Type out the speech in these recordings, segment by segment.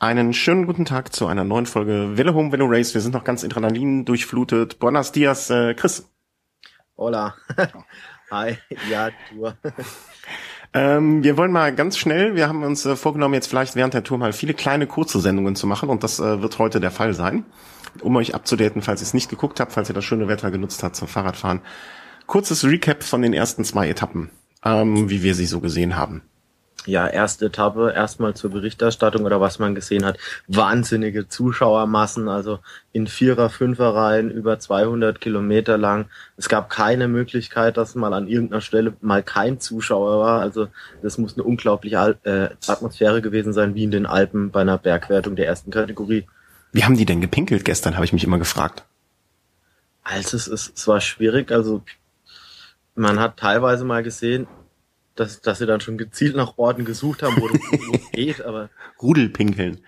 Einen schönen guten Tag zu einer neuen Folge Velo Home Velo Race. Wir sind noch ganz Adrenalin durchflutet. Buenos dias, äh, Chris. Hola. Hi. Ja, Tour. Ähm, wir wollen mal ganz schnell, wir haben uns äh, vorgenommen, jetzt vielleicht während der Tour mal viele kleine kurze Sendungen zu machen und das äh, wird heute der Fall sein. Um euch abzudaten, falls ihr es nicht geguckt habt, falls ihr das schöne Wetter genutzt habt zum Fahrradfahren. Kurzes Recap von den ersten zwei Etappen, ähm, wie wir sie so gesehen haben ja, erste Etappe erstmal zur Berichterstattung oder was man gesehen hat. Wahnsinnige Zuschauermassen, also in Vierer-, Fünfer-Reihen über 200 Kilometer lang. Es gab keine Möglichkeit, dass mal an irgendeiner Stelle mal kein Zuschauer war. Also das muss eine unglaubliche äh, Atmosphäre gewesen sein, wie in den Alpen bei einer Bergwertung der ersten Kategorie. Wie haben die denn gepinkelt gestern, habe ich mich immer gefragt. Also es, ist, es war schwierig, also man hat teilweise mal gesehen, dass, dass sie dann schon gezielt nach Orten gesucht haben, wo es geht, aber. Rudelpinkeln.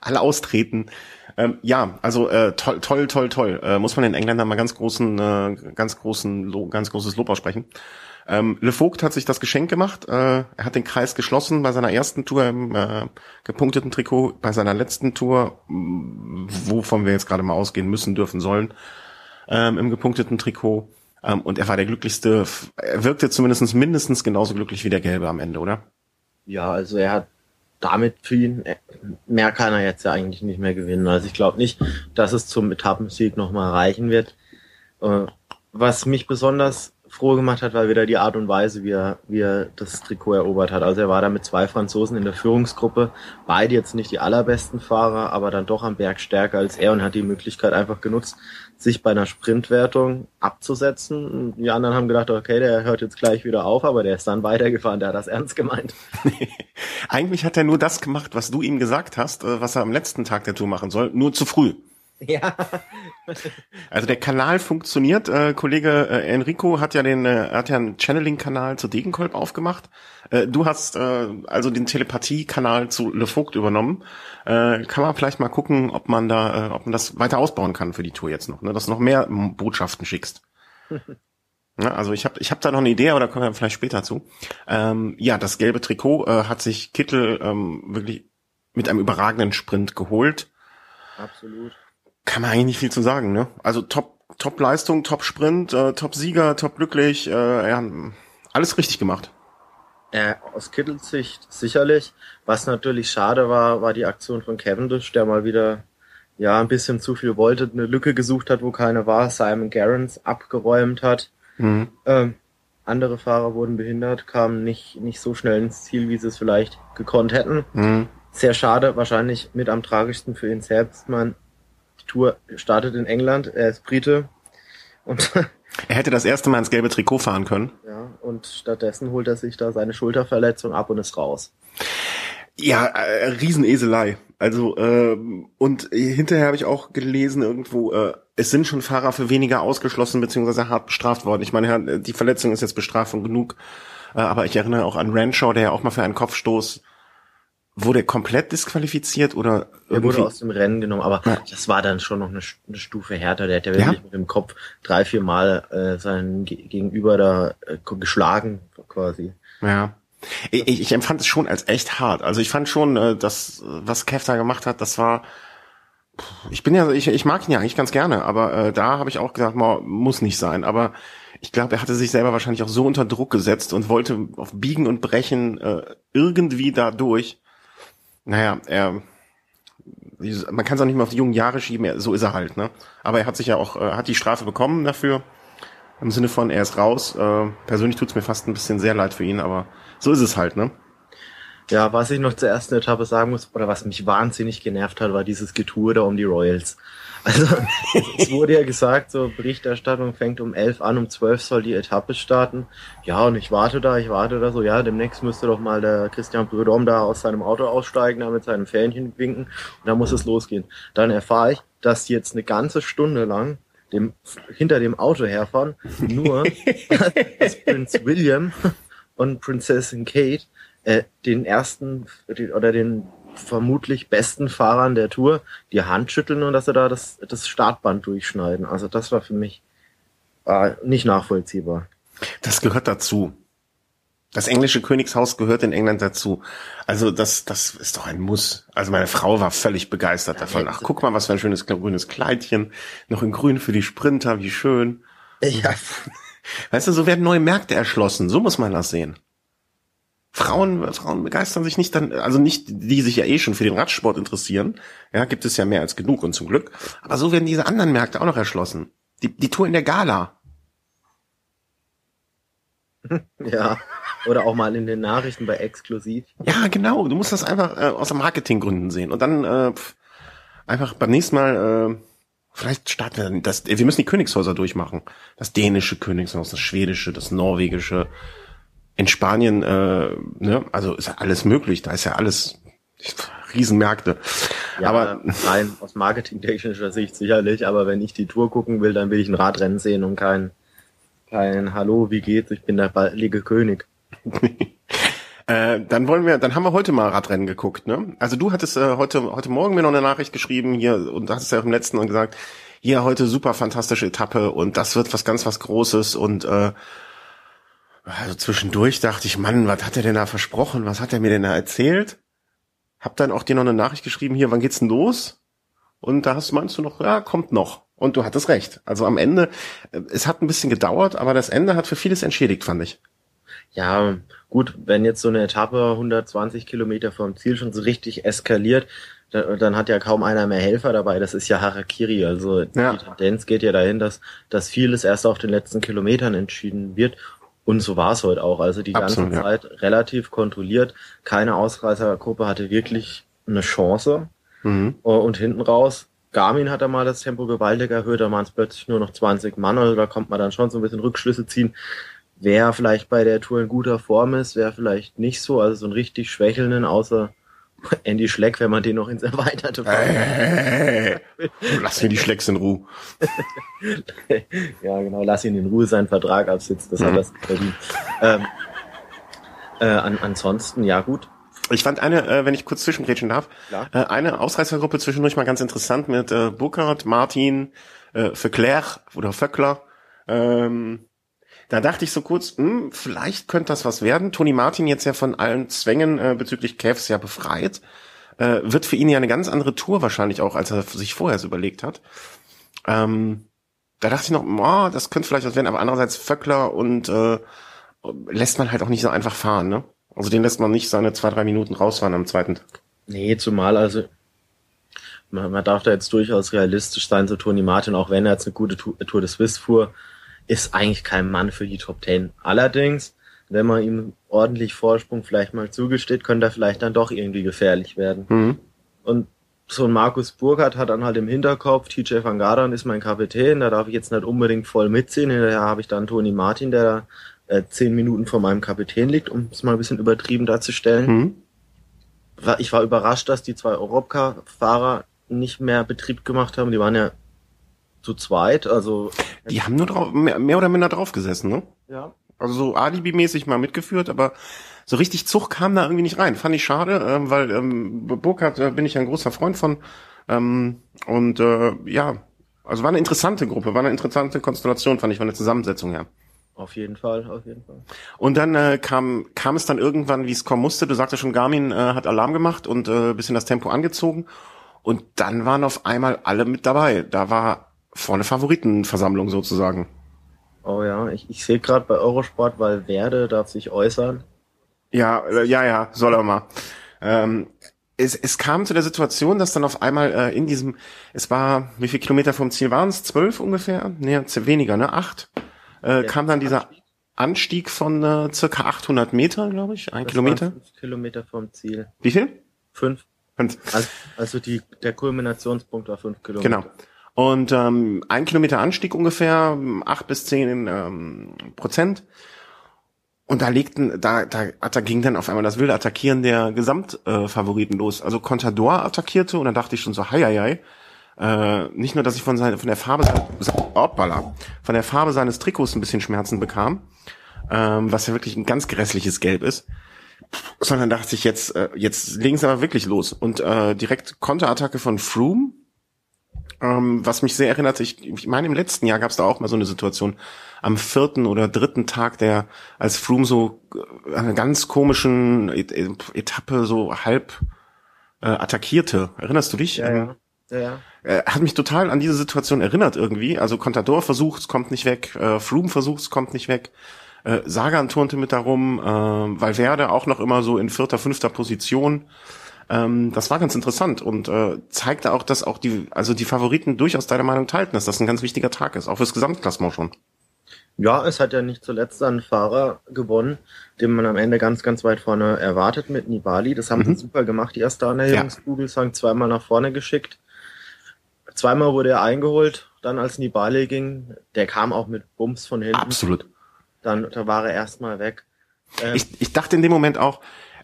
Alle austreten. Ähm, ja, also äh, toll, toll, toll, toll. Äh, muss man den Engländern mal ganz großen, äh, ganz großen, ganz großes Lob aussprechen. Ähm, Le Vogt hat sich das Geschenk gemacht. Äh, er hat den Kreis geschlossen bei seiner ersten Tour im äh, gepunkteten Trikot, bei seiner letzten Tour, wovon wir jetzt gerade mal ausgehen müssen, dürfen sollen, ähm, im gepunkteten Trikot. Ähm, und er war der glücklichste, er wirkte zumindest mindestens genauso glücklich wie der Gelbe am Ende, oder? Ja, also er hat damit für ihn, äh, mehr kann er jetzt ja eigentlich nicht mehr gewinnen. Also ich glaube nicht, dass es zum Etappensieg nochmal reichen wird. Äh, was mich besonders froh gemacht hat, war wieder die Art und Weise, wie er, wie er das Trikot erobert hat. Also er war da mit zwei Franzosen in der Führungsgruppe, beide jetzt nicht die allerbesten Fahrer, aber dann doch am Berg stärker als er und hat die Möglichkeit einfach genutzt, sich bei einer Sprintwertung abzusetzen. Die anderen haben gedacht, okay, der hört jetzt gleich wieder auf, aber der ist dann weitergefahren, der hat das ernst gemeint. Eigentlich hat er nur das gemacht, was du ihm gesagt hast, äh, was er am letzten Tag der Tour machen soll, nur zu früh. Ja. also der Kanal funktioniert. Äh, Kollege äh, Enrico hat ja den, äh, hat ja einen Channeling-Kanal zu Degenkolb aufgemacht. Äh, du hast äh, also den Telepathie-Kanal zu Le Vogt übernommen. Äh, kann man vielleicht mal gucken, ob man da, äh, ob man das weiter ausbauen kann für die Tour jetzt noch, ne? dass du noch mehr Botschaften schickst. ja, also ich habe ich hab da noch eine Idee, aber da kommen wir vielleicht später zu. Ähm, ja, das gelbe Trikot äh, hat sich Kittel ähm, wirklich mit einem überragenden Sprint geholt. Absolut kann man eigentlich nicht viel zu sagen, ne? Also Top, Top Leistung, Top Sprint, äh, Top Sieger, Top glücklich, äh, ja, alles richtig gemacht. Äh, aus Kittels Sicht sicherlich. Was natürlich schade war, war die Aktion von Cavendish, der mal wieder ja ein bisschen zu viel wollte, eine Lücke gesucht hat, wo keine war, Simon Gerrans abgeräumt hat. Mhm. Ähm, andere Fahrer wurden behindert, kamen nicht, nicht so schnell ins Ziel, wie sie es vielleicht gekonnt hätten. Mhm. Sehr schade, wahrscheinlich mit am tragischsten für ihn selbst. Man Tour startet in England, er ist Brite und er hätte das erste Mal ins gelbe Trikot fahren können. Ja, und stattdessen holt er sich da seine Schulterverletzung ab und ist raus. Ja, äh, Rieseneselei. Also äh, und hinterher habe ich auch gelesen irgendwo, äh, es sind schon Fahrer für weniger ausgeschlossen beziehungsweise hart bestraft worden. Ich meine, die Verletzung ist jetzt Bestrafung genug, äh, aber ich erinnere auch an Ranshaw, der ja auch mal für einen Kopfstoß Wurde er komplett disqualifiziert oder? Er wurde aus dem Rennen genommen, aber ja. das war dann schon noch eine, eine Stufe härter. Der hat ja wirklich ja? mit dem Kopf drei, vier Mal äh, seinen Gegenüber da äh, geschlagen, quasi. Ja. Ich, ich empfand es schon als echt hart. Also ich fand schon, äh, das, was Kev da gemacht hat, das war. Ich bin ja, ich, ich mag ihn ja eigentlich ganz gerne, aber äh, da habe ich auch gesagt, man, muss nicht sein. Aber ich glaube, er hatte sich selber wahrscheinlich auch so unter Druck gesetzt und wollte auf Biegen und Brechen äh, irgendwie da durch naja, er, man kann es auch nicht mehr auf die jungen Jahre schieben, so ist er halt, ne? Aber er hat sich ja auch, äh, hat die Strafe bekommen dafür, im Sinne von, er ist raus. Äh, persönlich tut's mir fast ein bisschen sehr leid für ihn, aber so ist es halt, ne? Ja, was ich noch zur ersten Etappe sagen muss, oder was mich wahnsinnig genervt hat, war dieses Getue da um die Royals. Also es wurde ja gesagt, so Berichterstattung fängt um elf an, um zwölf soll die Etappe starten. Ja, und ich warte da, ich warte da so, ja, demnächst müsste doch mal der Christian Brödom da aus seinem Auto aussteigen, da mit seinem Fähnchen winken und dann muss es losgehen. Dann erfahre ich, dass die jetzt eine ganze Stunde lang dem, hinter dem Auto herfahren, nur dass Prinz William und Prinzessin Kate äh, den ersten oder den vermutlich besten Fahrern der Tour die Hand schütteln und dass sie da das, das Startband durchschneiden. Also das war für mich äh, nicht nachvollziehbar. Das gehört dazu. Das englische Königshaus gehört in England dazu. Also das, das ist doch ein Muss. Also meine Frau war völlig begeistert ja, davon. Ach, guck mal, was für ein schönes grünes Kleidchen. Noch in grün für die Sprinter, wie schön. Ja. Weißt du, so werden neue Märkte erschlossen. So muss man das sehen. Frauen, Frauen begeistern sich nicht dann, also nicht, die sich ja eh schon für den Radsport interessieren. Ja, gibt es ja mehr als genug und zum Glück. Aber so werden diese anderen Märkte auch noch erschlossen. Die, die Tour in der Gala. Ja. Oder auch mal in den Nachrichten bei Exklusiv. Ja, genau. Du musst das einfach äh, aus Marketinggründen sehen. Und dann äh, einfach beim nächsten Mal, äh, vielleicht starten wir dann das. Wir müssen die Königshäuser durchmachen. Das dänische Königshaus, das schwedische, das norwegische. In Spanien, äh, ne, also ist ja alles möglich. Da ist ja alles Riesenmärkte. Ja, aber rein aus marketingtechnischer Sicht sicherlich, aber wenn ich die Tour gucken will, dann will ich ein Radrennen sehen und kein, kein Hallo, wie geht's? Ich bin der ballige König. äh, dann wollen wir, dann haben wir heute mal Radrennen geguckt, ne? Also du hattest äh, heute heute Morgen mir noch eine Nachricht geschrieben hier und hast es ja auch im letzten Mal gesagt, hier heute super fantastische Etappe und das wird was ganz was Großes und äh, also zwischendurch dachte ich, Mann, was hat er denn da versprochen? Was hat er mir denn da erzählt? Hab dann auch dir noch eine Nachricht geschrieben, hier, wann geht's denn los? Und da hast meinst du noch, ja, kommt noch. Und du hattest recht. Also am Ende, äh, es hat ein bisschen gedauert, aber das Ende hat für vieles entschädigt, fand ich. Ja, gut, wenn jetzt so eine Etappe 120 Kilometer vom Ziel schon so richtig eskaliert, dann hat ja kaum einer mehr Helfer dabei. Das ist ja Harakiri. Also ja. die Tendenz geht ja dahin, dass, dass vieles erst auf den letzten Kilometern entschieden wird. Und so war es heute auch. Also die Absolut, ganze Zeit ja. relativ kontrolliert. Keine Ausreißergruppe hatte wirklich eine Chance. Mhm. Und hinten raus, Garmin hat da mal das Tempo gewaltig erhöht, da waren es plötzlich nur noch 20 Mann. Also da kommt man dann schon so ein bisschen Rückschlüsse ziehen wer vielleicht bei der Tour in guter Form ist, wer vielleicht nicht so, also so einen richtig schwächelnden, außer Andy Schleck, wenn man den noch ins Erweiterte hey, Lass mir die Schlecks in Ruhe. ja, genau, lass ihn in Ruhe seinen Vertrag absitzen, das mhm. hat das verdient. Ähm, äh, an, ansonsten, ja gut. Ich fand eine, äh, wenn ich kurz zwischengrätschen darf, äh, eine Ausreißergruppe zwischendurch mal ganz interessant mit äh, Burkhardt, Martin, äh, Verclair oder Vöckler, ähm, da dachte ich so kurz, hm, vielleicht könnte das was werden. Toni Martin jetzt ja von allen Zwängen äh, bezüglich Cavs ja befreit. Äh, wird für ihn ja eine ganz andere Tour wahrscheinlich auch, als er sich vorher so überlegt hat. Ähm, da dachte ich noch, oh, das könnte vielleicht was werden, aber andererseits Vöckler und äh, lässt man halt auch nicht so einfach fahren, ne? Also den lässt man nicht seine zwei, drei Minuten rausfahren am zweiten Tag. Nee, zumal also man, man darf da jetzt durchaus realistisch sein, so Toni Martin, auch wenn er jetzt eine gute Tour, Tour de Suisse fuhr, ist eigentlich kein Mann für die Top Ten. Allerdings, wenn man ihm ordentlich Vorsprung vielleicht mal zugesteht, könnte er vielleicht dann doch irgendwie gefährlich werden. Mhm. Und so ein Markus Burkhardt hat dann halt im Hinterkopf, TJ van Gardern ist mein Kapitän, da darf ich jetzt nicht unbedingt voll mitziehen. Hinterher habe ich dann Toni Martin, der da äh, zehn Minuten vor meinem Kapitän liegt, um es mal ein bisschen übertrieben darzustellen. Mhm. Ich war überrascht, dass die zwei Europcar-Fahrer nicht mehr Betrieb gemacht haben. Die waren ja zu zweit, also. Die haben nur drauf, mehr, mehr oder minder draufgesessen, ne? Ja. Also so Alibi-mäßig mal mitgeführt, aber so richtig Zug kam da irgendwie nicht rein. Fand ich schade, äh, weil ähm, Burkhardt äh, bin ich ein großer Freund von. Ähm, und äh, ja, also war eine interessante Gruppe, war eine interessante Konstellation, fand ich, von der Zusammensetzung her. Auf jeden Fall, auf jeden Fall. Und dann äh, kam kam es dann irgendwann, wie es kommen musste. Du sagtest schon, Garmin äh, hat Alarm gemacht und äh, bisschen das Tempo angezogen. Und dann waren auf einmal alle mit dabei. Da war vorne Favoritenversammlung sozusagen. Oh ja, ich, ich sehe gerade bei Eurosport, weil Werde darf sich äußern. Ja, äh, ja, ja, soll er mal. Ähm, es, es kam zu der Situation, dass dann auf einmal äh, in diesem, es war, wie viel Kilometer vom Ziel waren es? Zwölf ungefähr? Nee, weniger, ne? Acht. Äh, kam dann dieser Anstieg von äh, circa 800 Meter, glaube ich, ein das Kilometer. Fünf Kilometer vom Ziel. Wie viel? Fünf. Fünf. Also, also die, der Kulminationspunkt war fünf Kilometer. Genau. Und ähm, ein Kilometer Anstieg ungefähr, acht bis zehn ähm, Prozent. Und da legten, da, da, da ging dann auf einmal das wilde Attackieren der Gesamtfavoriten äh, los. Also Contador attackierte und dann dachte ich schon so, hei, hei, hei. Äh, nicht nur, dass ich von, seiner, von der Farbe hoppala, von der Farbe seines Trikots ein bisschen Schmerzen bekam, ähm, was ja wirklich ein ganz grässliches Gelb ist, sondern dachte ich jetzt, äh, jetzt legen sie aber wirklich los. Und äh, direkt Konterattacke von Froome, Ähm, was mich sehr erinnert, ich, ich meine, im letzten Jahr gab es da auch mal so eine Situation am vierten oder dritten Tag, der als Froome so äh, eine ganz komischen Etappe so halb äh, attackierte. Erinnerst du dich? Ja, ja. ja, ja. Äh, hat mich total an diese Situation erinnert irgendwie. Also Contador versucht, kommt nicht weg. Äh, Froome versucht, kommt nicht weg. Äh, Sagan turnte mit darum. Äh, Valverde auch noch immer so in vierter, fünfter Position. Ähm, das war ganz interessant und äh, zeigte auch, dass auch die, also die Favoriten durchaus deine Meinung teilten, dass das ein ganz wichtiger Tag ist, auch fürs Gesamtklassement schon. Ja, es hat ja nicht zuletzt einen Fahrer gewonnen, den man am Ende ganz, ganz weit vorne erwartet mit Nibali. Das haben mhm. sie super gemacht, die erste Annäherungsbugelsang ja. zweimal nach vorne geschickt. Zweimal wurde er eingeholt, dann als Nibali ging. Der kam auch mit Bums von hinten. Absolut. Dann da war er erstmal weg. Ähm, ich, ich dachte in dem Moment auch,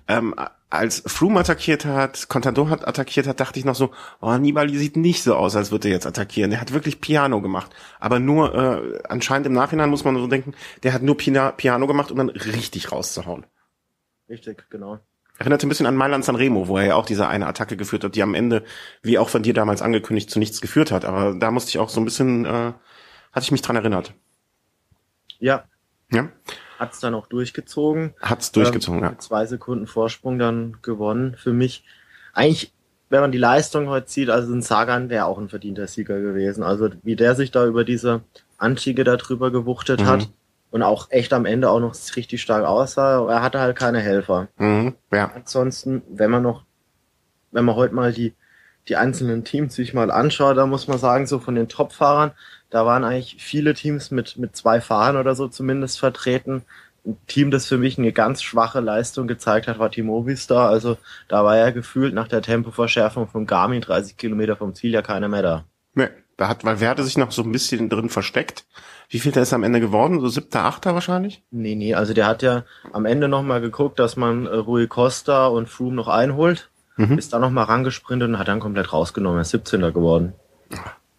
ähm, als Froome attackiert hat, Contador hat attackiert hat, dachte ich noch so, oh, Nibali sieht nicht so aus, als würde er jetzt attackieren. Der hat wirklich Piano gemacht. Aber nur, äh, anscheinend im Nachhinein muss man so denken, der hat nur Pina Piano gemacht, um dann richtig rauszuhauen. Richtig, genau. Erinnerte ein bisschen an Mailand Sanremo, wo er ja auch diese eine Attacke geführt hat, die am Ende, wie auch von dir damals angekündigt, zu nichts geführt hat. Aber da musste ich auch so ein bisschen, äh, hatte ich mich dran erinnert. Ja. Ja hat es dann auch durchgezogen. Hat es durchgezogen, ähm, ja. zwei Sekunden Vorsprung dann gewonnen. Für mich eigentlich, wenn man die Leistung heute sieht, also ein Sagan wäre auch ein verdienter Sieger gewesen. Also wie der sich da über diese Anstiege da drüber gewuchtet mhm. hat und auch echt am Ende auch noch richtig stark aussah. Er hatte halt keine Helfer. Mhm, ja. Ansonsten, wenn man noch, wenn man heute mal die die einzelnen Teams sich mal anschaut, da muss man sagen, so von den Top-Fahrern, da waren eigentlich viele Teams mit, mit zwei Fahrern oder so zumindest vertreten. Ein Team, das für mich eine ganz schwache Leistung gezeigt hat, war Team Movistar. Also da war ja gefühlt nach der Tempoverschärfung von Garmin 30 Kilometer vom Ziel ja keiner mehr da. Nee, da hat Valverde sich noch so ein bisschen drin versteckt. Wie viel der ist am Ende geworden? So siebter, achter wahrscheinlich? Nee, nee, also der hat ja am Ende nochmal geguckt, dass man äh, Rui Costa und Froome noch einholt. Mhm. Ist da nochmal rangesprintet und hat dann komplett rausgenommen. Er ist 17er geworden.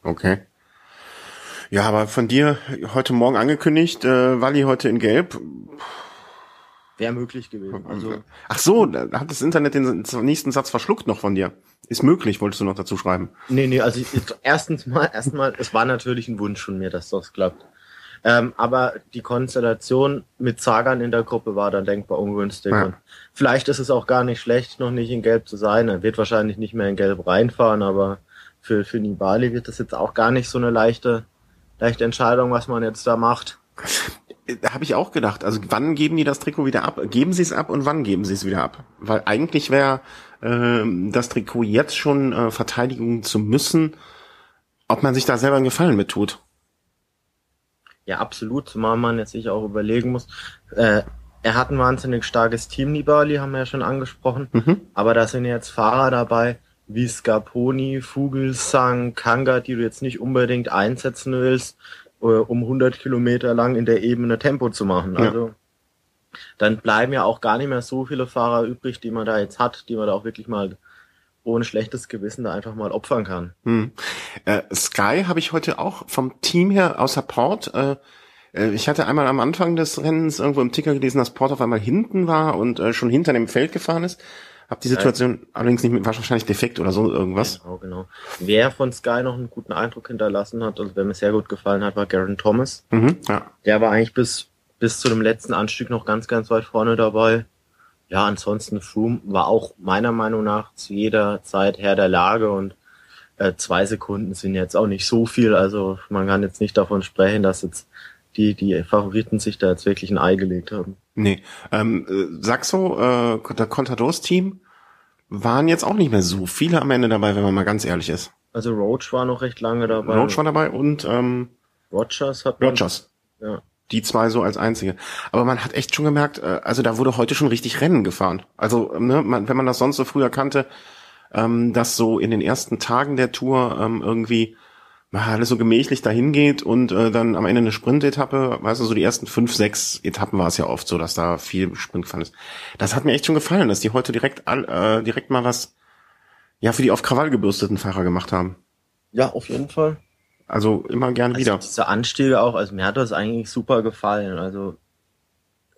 Okay. Ja, aber von dir heute Morgen angekündigt, äh, Wally heute in Gelb. Wäre möglich gewesen. Also Ach so, da hat das Internet den nächsten Satz verschluckt noch von dir. Ist möglich, wolltest du noch dazu schreiben? Nee, nee, also erstens mal, erstmal, es war natürlich ein Wunsch von mir, dass das klappt. Ähm, aber die Konstellation mit Sagan in der Gruppe war dann denkbar ungünstig. Ja. Und vielleicht ist es auch gar nicht schlecht, noch nicht in Gelb zu sein. Er wird wahrscheinlich nicht mehr in Gelb reinfahren, aber für, für Nibali wird das jetzt auch gar nicht so eine leichte leichte Entscheidung, was man jetzt da macht. Da habe ich auch gedacht, also wann geben die das Trikot wieder ab? Geben sie es ab und wann geben sie es wieder ab? Weil eigentlich wäre äh, das Trikot jetzt schon äh, Verteidigung zu müssen, ob man sich da selber einen Gefallen mit tut. Ja, absolut, zumal man jetzt sich auch überlegen muss, äh, er hat ein wahnsinnig starkes Team, Nibali, haben wir ja schon angesprochen, mhm. aber da sind jetzt Fahrer dabei, wie Scarponi, Vogelsang, Kanga, die du jetzt nicht unbedingt einsetzen willst, äh, um 100 Kilometer lang in der Ebene Tempo zu machen. Ja. Also dann bleiben ja auch gar nicht mehr so viele Fahrer übrig, die man da jetzt hat, die man da auch wirklich mal ohne schlechtes Gewissen da einfach mal opfern kann. Hm. Äh, Sky habe ich heute auch vom Team her außer Port. Äh, äh, ich hatte einmal am Anfang des Rennens irgendwo im Ticker gelesen, dass Port auf einmal hinten war und äh, schon hinter dem Feld gefahren ist. Hab die Situation ja. allerdings nicht mit, war wahrscheinlich defekt oder so irgendwas. Genau, genau. Wer von Sky noch einen guten Eindruck hinterlassen hat, also wer mir sehr gut gefallen hat, war Garen Thomas. Mhm, ja. Der war eigentlich bis, bis zu dem letzten Anstieg noch ganz, ganz weit vorne dabei. Ja, ansonsten Froome war auch meiner Meinung nach zu jeder Zeit Herr der Lage und äh, zwei Sekunden sind jetzt auch nicht so viel. Also man kann jetzt nicht davon sprechen, dass jetzt die, die Favoriten sich da jetzt wirklich ein Ei gelegt haben. Nee. Ähm, äh, Saxo, äh, der Contadors-Team, waren jetzt auch nicht mehr so viele am Ende dabei, wenn man mal ganz ehrlich ist. Also Roach war noch recht lange dabei. Roach war dabei und ähm, Rogers hat man, Rogers. Ja. Die zwei so als einzige. Aber man hat echt schon gemerkt, äh, also da wurde heute schon richtig Rennen gefahren. Also, ne, man, wenn man das sonst so früher kannte, ähm, dass so in den ersten Tagen der Tour ähm, irgendwie alles so gemächlich dahin geht und äh, dann am Ende eine Sprintetappe, weißt du, so die ersten fünf, sechs Etappen war es ja oft so, dass da viel Sprint gefahren ist. Das hat mir echt schon gefallen, dass die heute direkt all, äh, direkt mal was ja für die auf Krawall gebürsteten Fahrer gemacht haben. Ja, auf jeden Fall. Also immer gern also wieder. Diese Anstiege auch, also mir hat das eigentlich super gefallen. Also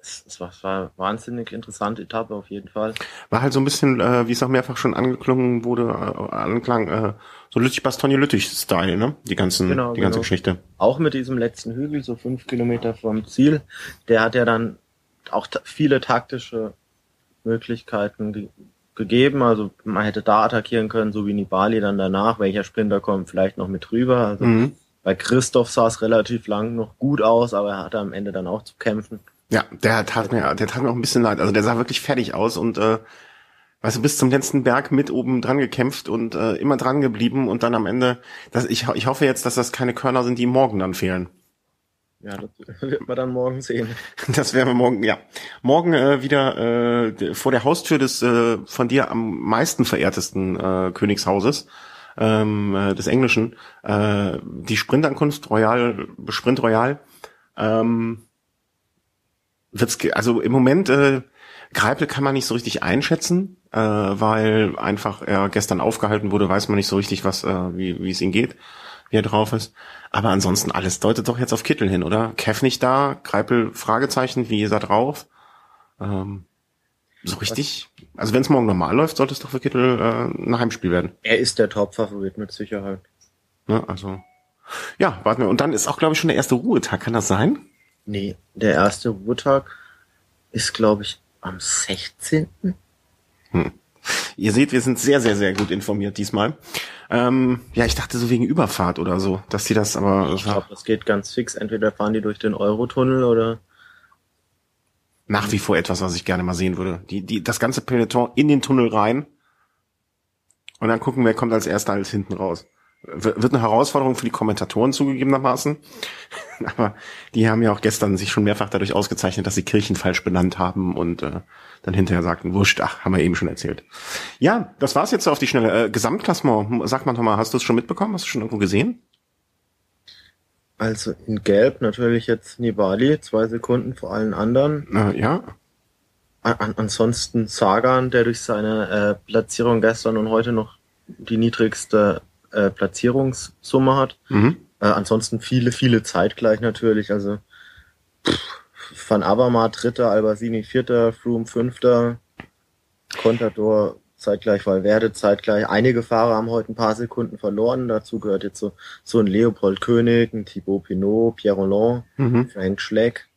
es war, es war wahnsinnig interessante Etappe auf jeden Fall. War halt so ein bisschen, äh, wie es auch mehrfach schon angeklungen wurde, äh, anklang, äh, so Lüttich Bastogne Lüttich Style, ne? Die ganzen, genau, die ganze genau. Geschichte. Auch mit diesem letzten Hügel, so fünf Kilometer vom Ziel, der hat ja dann auch viele taktische Möglichkeiten ge gegeben. Also man hätte da attackieren können, so wie Nibali dann danach. Welcher Sprinter kommt vielleicht noch mit rüber? Also mhm. bei Christoph sah es relativ lang noch gut aus, aber er hatte am Ende dann auch zu kämpfen. Ja, der tat mir, der tat mir auch ein bisschen leid. Also der sah wirklich fertig aus und äh, weißt du, bis zum letzten Berg mit oben dran gekämpft und äh, immer dran geblieben und dann am Ende, das, ich, ich hoffe jetzt, dass das keine Körner sind, die morgen dann fehlen. Ja, das wird man dann morgen sehen. Das werden wir morgen, ja. Morgen äh, wieder äh, vor der Haustür des äh, von dir am meisten verehrtesten äh, Königshauses, ähm, äh, des Englischen, äh, die Sprintankunft Royal, Sprint Royal. Ähm, wird's, also im Moment, äh, Greipel kann man nicht so richtig einschätzen, äh, weil einfach er gestern aufgehalten wurde, weiß man nicht so richtig, was, äh, wie, wie es ihm geht, wie er drauf ist. Aber ansonsten alles deutet doch jetzt auf Kittel hin, oder? Kev nicht da, Greipel Fragezeichen, wie ist er drauf? Ähm, so richtig? Also wenn es morgen normal läuft, sollte es doch für Kittel äh, ein Heimspiel werden. Er ist der Top-Favorit mit Sicherheit. Ne, also ja, warten wir. Und dann ist auch, glaube ich, schon der erste Ruhetag. Kann das sein? Nee, der erste Ruhetag ist, glaube ich, am 16. Hm. Ihr seht, wir sind sehr, sehr, sehr gut informiert diesmal. Ähm, ja, ich dachte so wegen Überfahrt oder so, dass die das aber. Ich glaube, das geht ganz fix. Entweder fahren die durch den Eurotunnel oder. Nach wie vor etwas, was ich gerne mal sehen würde. Die, die, das ganze Peloton in den Tunnel rein. Und dann gucken, wer kommt als erster als hinten raus wird eine Herausforderung für die Kommentatoren zugegebenermaßen. Aber die haben ja auch gestern sich schon mehrfach dadurch ausgezeichnet, dass sie Kirchen falsch benannt haben und äh, dann hinterher sagten, wurscht, ach, haben wir eben schon erzählt. Ja, das war's jetzt auf die schnelle. Äh, Gesamtklassement, sag mal nochmal, hast du es schon mitbekommen? Hast du schon irgendwo gesehen? Also in Gelb natürlich jetzt Nibali, zwei Sekunden vor allen anderen. Äh, ja. An ansonsten Sagan, der durch seine äh, Platzierung gestern und heute noch die niedrigste äh, Platzierungssumme hat. Mhm. Äh, ansonsten viele, viele zeitgleich natürlich. Also pff, Van Avermaet dritter, Albasini vierter, Froome fünfter, Contador zeitgleich, Valverde zeitgleich. Einige Fahrer haben heute ein paar Sekunden verloren. Dazu gehört jetzt so, so ein Leopold König, ein Thibaut Pinot, Pierre Roland, mhm. Frank Schleck.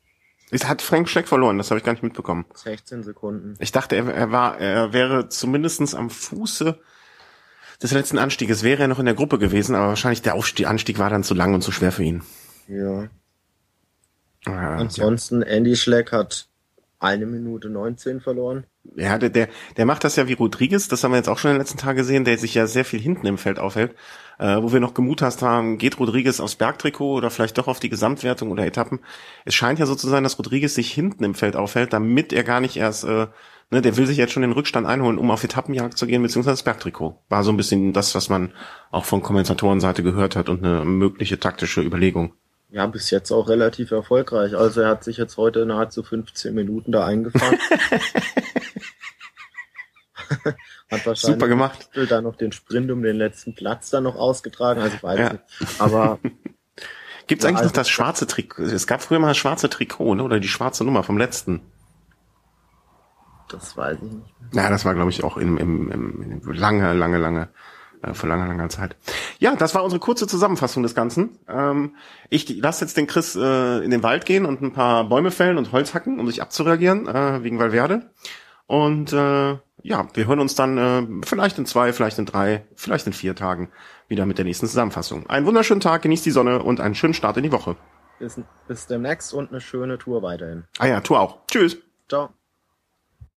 Es hat Frank Schleck verloren, das habe ich gar nicht mitbekommen. 16 Sekunden. Ich dachte, er, er war, er wäre zumindestens am Fuße des letzten Anstieges wäre er noch in der Gruppe gewesen, aber wahrscheinlich der Aufstieg, Anstieg war dann zu lang und zu schwer für ihn. Ja. Ah, Ansonsten, ja. Andy Schleck hat eine Minute 19 verloren. Ja, der, der, der macht das ja wie Rodriguez, das haben wir jetzt auch schon in den letzten Tagen gesehen, der sich ja sehr viel hinten im Feld aufhält. Äh, wo wir noch gemutast haben, geht Rodriguez aufs Bergtrikot oder vielleicht doch auf die Gesamtwertung oder Etappen. Es scheint ja so zu sein, dass Rodriguez sich hinten im Feld aufhält, damit er gar nicht erst äh, ne, der will sich jetzt schon den Rückstand einholen, um auf Etappenjagd zu gehen, beziehungsweise das Bergtrikot. War so ein bisschen das, was man auch von Kommentatorenseite gehört hat und eine mögliche taktische Überlegung. Ja, bis jetzt auch relativ erfolgreich. Also er hat sich jetzt heute nahezu 15 Minuten da eingefahren. hat wahrscheinlich Super gemacht. da noch den Sprint um den letzten Platz dann noch ausgetragen. Also weiß ja. nicht. Aber Gibt's ja, eigentlich also, noch das schwarze Trikot? Es gab früher mal das schwarze Trikot, ne? oder die schwarze Nummer vom letzten. Das weiß ich nicht. Ja, das war, glaube ich, auch in, im, im, in lange, lange, lange, äh, vor langer, langer Zeit. Ja, das war unsere kurze Zusammenfassung des Ganzen. Ähm, ich lasse jetzt den Chris äh, in den Wald gehen und ein paar Bäume fällen und Holz hacken, um sich abzureagieren, äh, wegen Valverde. Und äh, ja, wir hören uns dann äh, vielleicht in zwei, vielleicht in drei, vielleicht in vier Tagen wieder mit der nächsten Zusammenfassung. Einen wunderschönen Tag, genießt die Sonne und einen schönen Start in die Woche. Bis, bis demnächst und eine schöne Tour weiterhin. Ah ja, Tour auch. Tschüss. Ciao.